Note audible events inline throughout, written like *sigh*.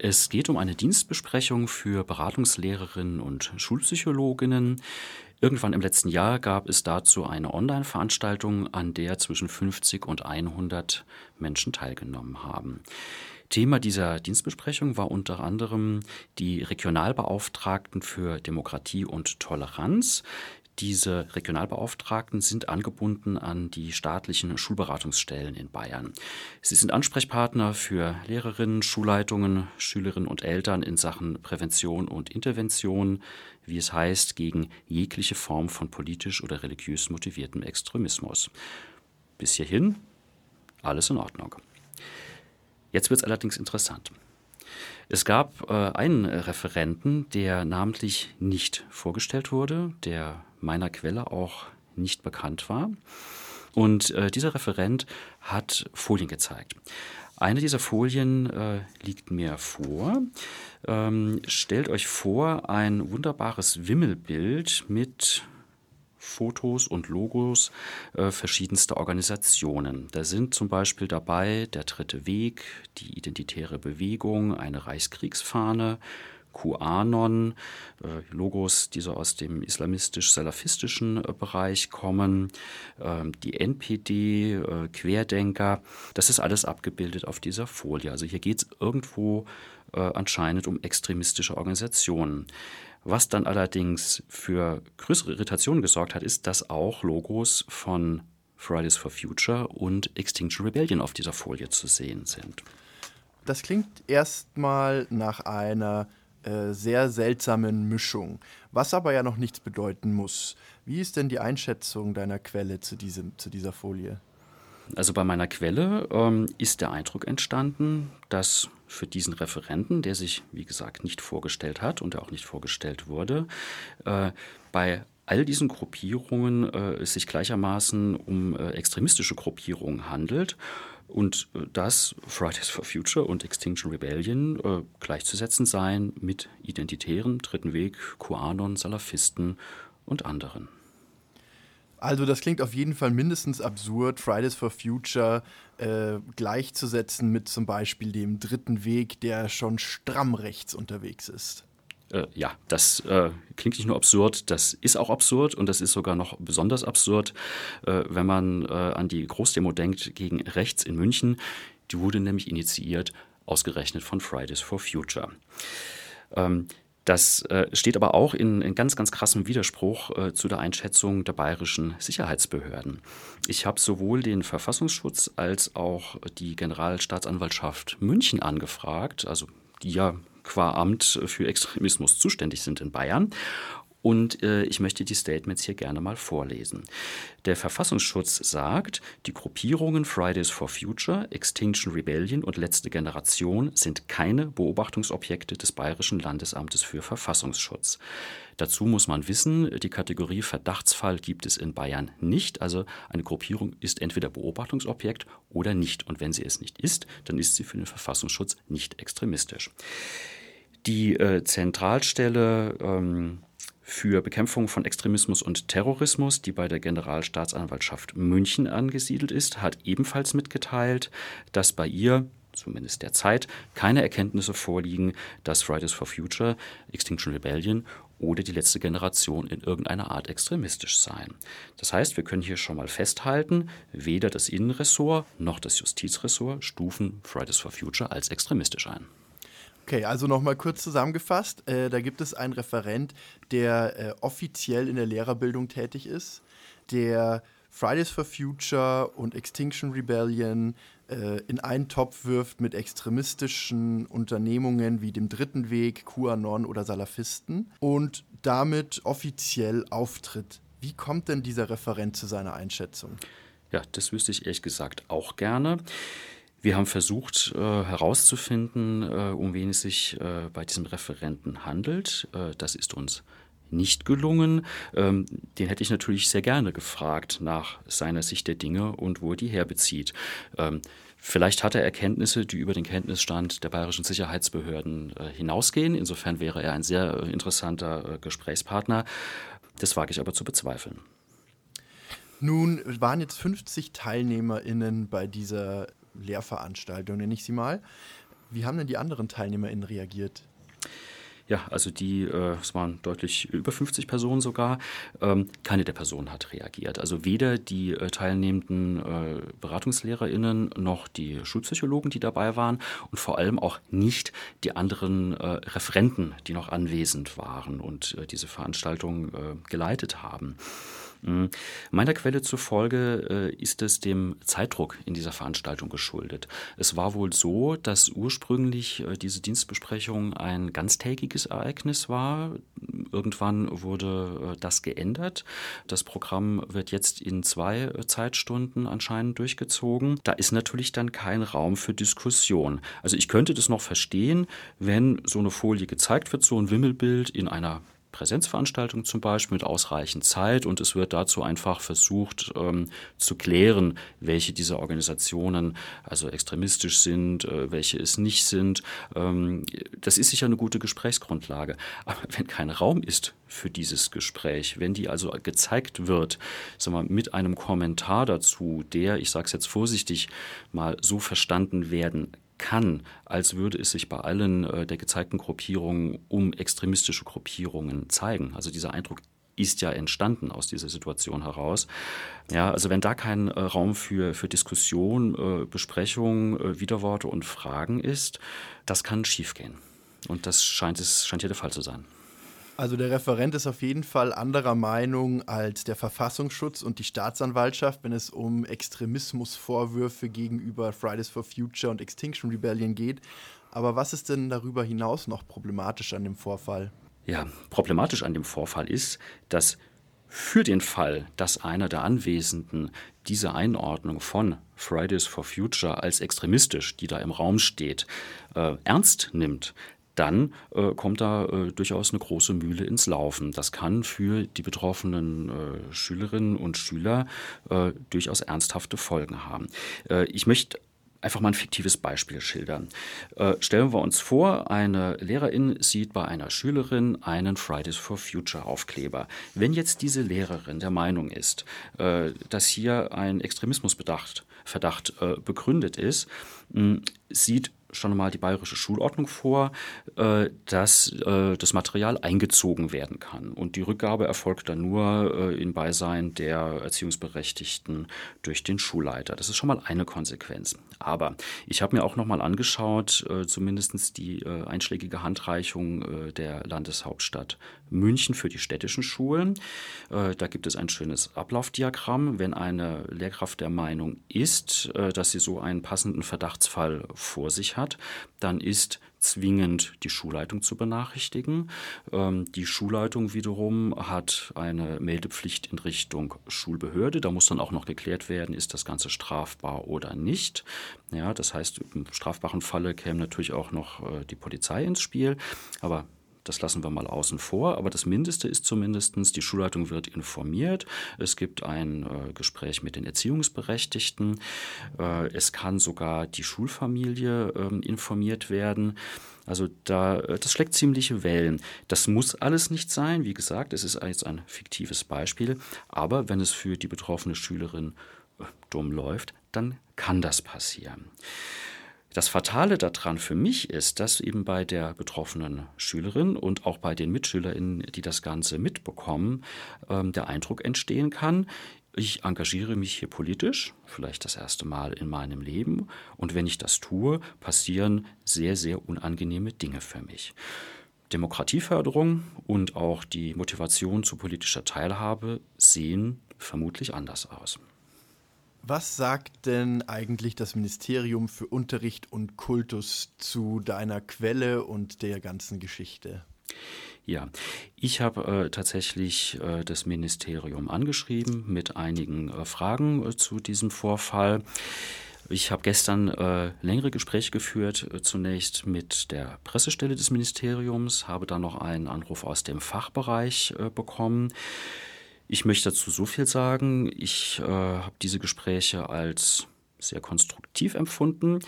Es geht um eine Dienstbesprechung für Beratungslehrerinnen und Schulpsychologinnen. Irgendwann im letzten Jahr gab es dazu eine Online-Veranstaltung, an der zwischen 50 und 100 Menschen teilgenommen haben. Thema dieser Dienstbesprechung war unter anderem die Regionalbeauftragten für Demokratie und Toleranz. Diese Regionalbeauftragten sind angebunden an die staatlichen Schulberatungsstellen in Bayern. Sie sind Ansprechpartner für Lehrerinnen, Schulleitungen, Schülerinnen und Eltern in Sachen Prävention und Intervention, wie es heißt, gegen jegliche Form von politisch oder religiös motiviertem Extremismus. Bis hierhin alles in Ordnung. Jetzt wird es allerdings interessant. Es gab äh, einen Referenten, der namentlich nicht vorgestellt wurde, der meiner Quelle auch nicht bekannt war. Und äh, dieser Referent hat Folien gezeigt. Eine dieser Folien äh, liegt mir vor. Ähm, stellt euch vor ein wunderbares Wimmelbild mit Fotos und Logos äh, verschiedenster Organisationen. Da sind zum Beispiel dabei der Dritte Weg, die Identitäre Bewegung, eine Reichskriegsfahne, QAnon, äh, Logos, die so aus dem islamistisch-salafistischen äh, Bereich kommen, äh, die NPD, äh, Querdenker. Das ist alles abgebildet auf dieser Folie. Also hier geht es irgendwo anscheinend um extremistische Organisationen. Was dann allerdings für größere Irritationen gesorgt hat, ist, dass auch Logos von Fridays for Future und Extinction Rebellion auf dieser Folie zu sehen sind. Das klingt erstmal nach einer äh, sehr seltsamen Mischung, was aber ja noch nichts bedeuten muss. Wie ist denn die Einschätzung deiner Quelle zu, diesem, zu dieser Folie? Also bei meiner Quelle ähm, ist der Eindruck entstanden, dass für diesen Referenten, der sich, wie gesagt, nicht vorgestellt hat und der auch nicht vorgestellt wurde, äh, bei all diesen Gruppierungen äh, es sich gleichermaßen um äh, extremistische Gruppierungen handelt und äh, dass Fridays for Future und Extinction Rebellion äh, gleichzusetzen seien mit Identitären, Dritten Weg, QAnon, Salafisten und anderen. Also das klingt auf jeden Fall mindestens absurd, Fridays for Future äh, gleichzusetzen mit zum Beispiel dem dritten Weg, der schon stramm rechts unterwegs ist. Äh, ja, das äh, klingt nicht nur absurd, das ist auch absurd und das ist sogar noch besonders absurd, äh, wenn man äh, an die Großdemo denkt gegen rechts in München. Die wurde nämlich initiiert, ausgerechnet von Fridays for Future. Ähm, das äh, steht aber auch in, in, ganz, ganz krassem Widerspruch äh, zu der Einschätzung der bayerischen Sicherheitsbehörden. Ich habe sowohl den Verfassungsschutz als auch die Generalstaatsanwaltschaft München angefragt, also die ja qua Amt für Extremismus zuständig sind in Bayern. Und äh, ich möchte die Statements hier gerne mal vorlesen. Der Verfassungsschutz sagt, die Gruppierungen Fridays for Future, Extinction Rebellion und Letzte Generation sind keine Beobachtungsobjekte des Bayerischen Landesamtes für Verfassungsschutz. Dazu muss man wissen, die Kategorie Verdachtsfall gibt es in Bayern nicht. Also eine Gruppierung ist entweder Beobachtungsobjekt oder nicht. Und wenn sie es nicht ist, dann ist sie für den Verfassungsschutz nicht extremistisch. Die äh, Zentralstelle ähm, für Bekämpfung von Extremismus und Terrorismus, die bei der Generalstaatsanwaltschaft München angesiedelt ist, hat ebenfalls mitgeteilt, dass bei ihr zumindest derzeit, keine Erkenntnisse vorliegen, dass Fridays for Future, Extinction Rebellion oder die letzte Generation in irgendeiner Art extremistisch seien. Das heißt, wir können hier schon mal festhalten, weder das Innenressort noch das Justizressort stufen Fridays for Future als extremistisch ein. Okay, also nochmal kurz zusammengefasst. Äh, da gibt es einen Referent, der äh, offiziell in der Lehrerbildung tätig ist, der Fridays for Future und Extinction Rebellion äh, in einen Topf wirft mit extremistischen Unternehmungen wie dem Dritten Weg, QAnon oder Salafisten und damit offiziell auftritt. Wie kommt denn dieser Referent zu seiner Einschätzung? Ja, das wüsste ich ehrlich gesagt auch gerne. Wir haben versucht äh, herauszufinden, äh, um wen es sich äh, bei diesem Referenten handelt. Äh, das ist uns nicht gelungen. Ähm, den hätte ich natürlich sehr gerne gefragt nach seiner Sicht der Dinge und wo er die herbezieht. Ähm, vielleicht hat er Erkenntnisse, die über den Kenntnisstand der bayerischen Sicherheitsbehörden äh, hinausgehen. Insofern wäre er ein sehr äh, interessanter Gesprächspartner. Das wage ich aber zu bezweifeln. Nun waren jetzt 50 TeilnehmerInnen bei dieser Lehrveranstaltung, nenne ich sie mal. Wie haben denn die anderen TeilnehmerInnen reagiert? Ja, also die, äh, es waren deutlich über 50 Personen sogar. Ähm, keine der Personen hat reagiert. Also weder die äh, teilnehmenden äh, BeratungslehrerInnen noch die Schulpsychologen, die dabei waren und vor allem auch nicht die anderen äh, Referenten, die noch anwesend waren und diese Veranstaltung geleitet haben. Mhm. Meiner Quelle zufolge äh, ist es dem Zeitdruck in dieser Veranstaltung geschuldet. Es war wohl so, dass ursprünglich äh, diese Dienstbesprechung ein ganztägiges Ereignis war. Irgendwann wurde äh, das geändert. Das Programm wird jetzt in zwei Zeitstunden anscheinend durchgezogen. Da ist natürlich dann kein Raum für Diskussion. Also ich könnte das noch verstehen, wenn so eine Folie gezeigt wird, so ein Wimmelbild in einer Präsenzveranstaltung zum Beispiel mit ausreichend Zeit und es wird dazu einfach versucht ähm, zu klären, welche dieser Organisationen also extremistisch sind, äh, welche es nicht sind. Ähm, das ist sicher eine gute Gesprächsgrundlage. Aber *laughs* wenn kein Raum ist für dieses Gespräch, wenn die also gezeigt wird, sagen wir, mit einem Kommentar dazu, der, ich sage es jetzt vorsichtig, mal so verstanden werden kann, als würde es sich bei allen äh, der gezeigten Gruppierungen um extremistische Gruppierungen zeigen. Also dieser Eindruck ist ja entstanden aus dieser Situation heraus. Ja, also wenn da kein äh, Raum für, für Diskussion, äh, Besprechung, äh, Widerworte und Fragen ist, das kann schiefgehen. Und das scheint, es, scheint hier der Fall zu sein. Also der Referent ist auf jeden Fall anderer Meinung als der Verfassungsschutz und die Staatsanwaltschaft, wenn es um Extremismusvorwürfe gegenüber Fridays for Future und Extinction Rebellion geht. Aber was ist denn darüber hinaus noch problematisch an dem Vorfall? Ja, problematisch an dem Vorfall ist, dass für den Fall, dass einer der Anwesenden diese Einordnung von Fridays for Future als extremistisch, die da im Raum steht, äh, ernst nimmt, dann äh, kommt da äh, durchaus eine große Mühle ins Laufen. Das kann für die betroffenen äh, Schülerinnen und Schüler äh, durchaus ernsthafte Folgen haben. Äh, ich möchte einfach mal ein fiktives Beispiel schildern. Äh, stellen wir uns vor, eine Lehrerin sieht bei einer Schülerin einen Fridays for Future Aufkleber. Wenn jetzt diese Lehrerin der Meinung ist, äh, dass hier ein Extremismusverdacht Verdacht, äh, begründet ist, mh, sieht schon mal die bayerische Schulordnung vor, äh, dass äh, das Material eingezogen werden kann. Und die Rückgabe erfolgt dann nur äh, in Beisein der Erziehungsberechtigten durch den Schulleiter. Das ist schon mal eine Konsequenz. Aber ich habe mir auch noch mal angeschaut, zumindest die einschlägige Handreichung der Landeshauptstadt München für die städtischen Schulen. Da gibt es ein schönes Ablaufdiagramm. Wenn eine Lehrkraft der Meinung ist, dass sie so einen passenden Verdachtsfall vor sich hat, dann ist zwingend die Schulleitung zu benachrichtigen. Ähm, die Schulleitung wiederum hat eine Meldepflicht in Richtung Schulbehörde. Da muss dann auch noch geklärt werden, ist das Ganze strafbar oder nicht. Ja, das heißt, im strafbaren Falle käme natürlich auch noch äh, die Polizei ins Spiel. Aber das lassen wir mal außen vor, aber das Mindeste ist zumindest, die Schulleitung wird informiert. Es gibt ein äh, Gespräch mit den Erziehungsberechtigten. Äh, es kann sogar die Schulfamilie äh, informiert werden. Also da, äh, das schlägt ziemliche Wellen. Das muss alles nicht sein. Wie gesagt, es ist jetzt ein fiktives Beispiel. Aber wenn es für die betroffene Schülerin äh, dumm läuft, dann kann das passieren. Das Fatale daran für mich ist, dass eben bei der betroffenen Schülerin und auch bei den MitschülerInnen, die das Ganze mitbekommen, ähm, der Eindruck entstehen kann, ich engagiere mich hier politisch, vielleicht das erste Mal in meinem Leben, und wenn ich das tue, passieren sehr, sehr unangenehme Dinge für mich. Demokratieförderung und auch die Motivation zu politischer Teilhabe sehen vermutlich anders aus. Was sagt denn eigentlich das Ministerium für Unterricht und Kultus zu deiner Quelle und der ganzen Geschichte? Ja, ich habe äh, tatsächlich äh, das Ministerium angeschrieben mit einigen äh, Fragen äh, zu diesem Vorfall. Ich habe gestern äh, längere Gespräche geführt, äh, zunächst mit der Pressestelle des Ministeriums, habe dann noch einen Anruf aus dem Fachbereich bekommen. Ich möchte dazu so viel sagen. Ich äh, habe diese Gespräche als sehr konstruktiv empfunden.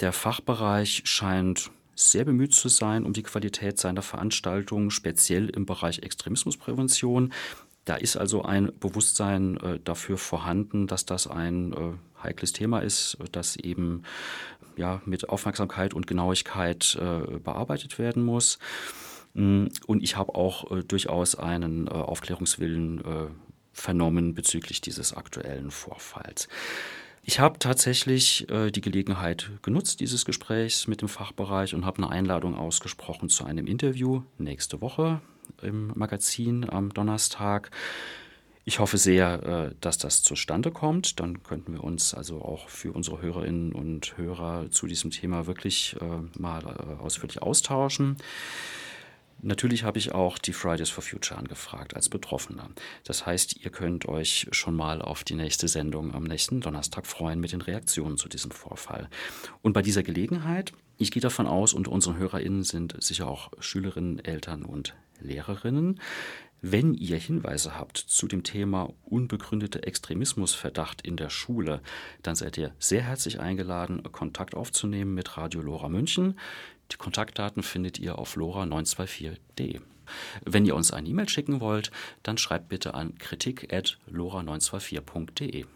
Der Fachbereich scheint sehr bemüht zu sein um die Qualität seiner Veranstaltungen, speziell im Bereich Extremismusprävention. Da ist also ein Bewusstsein äh, dafür vorhanden, dass das ein äh, heikles Thema ist, das eben ja, mit Aufmerksamkeit und Genauigkeit äh, bearbeitet werden muss. Mm, und ich habe auch äh, durchaus einen äh, Aufklärungswillen äh, vernommen bezüglich dieses aktuellen Vorfalls. Ich habe tatsächlich äh, die Gelegenheit genutzt dieses Gesprächs mit dem Fachbereich und habe eine Einladung ausgesprochen zu einem Interview nächste Woche im Magazin am Donnerstag. Ich hoffe sehr, äh, dass das zustande kommt. Dann könnten wir uns also auch für unsere Hörerinnen und Hörer zu diesem Thema wirklich äh, mal ausführlich austauschen. Natürlich habe ich auch die Fridays for Future angefragt als Betroffener. Das heißt, ihr könnt euch schon mal auf die nächste Sendung am nächsten Donnerstag freuen mit den Reaktionen zu diesem Vorfall. Und bei dieser Gelegenheit, ich gehe davon aus, unter unseren HörerInnen sind sicher auch Schülerinnen, Eltern und Lehrerinnen. Wenn ihr Hinweise habt zu dem Thema unbegründete Extremismusverdacht in der Schule, dann seid ihr sehr herzlich eingeladen, Kontakt aufzunehmen mit Radio Lora München. Die Kontaktdaten findet ihr auf lora924.de. Wenn ihr uns eine E-Mail schicken wollt, dann schreibt bitte an kritik.lora924.de.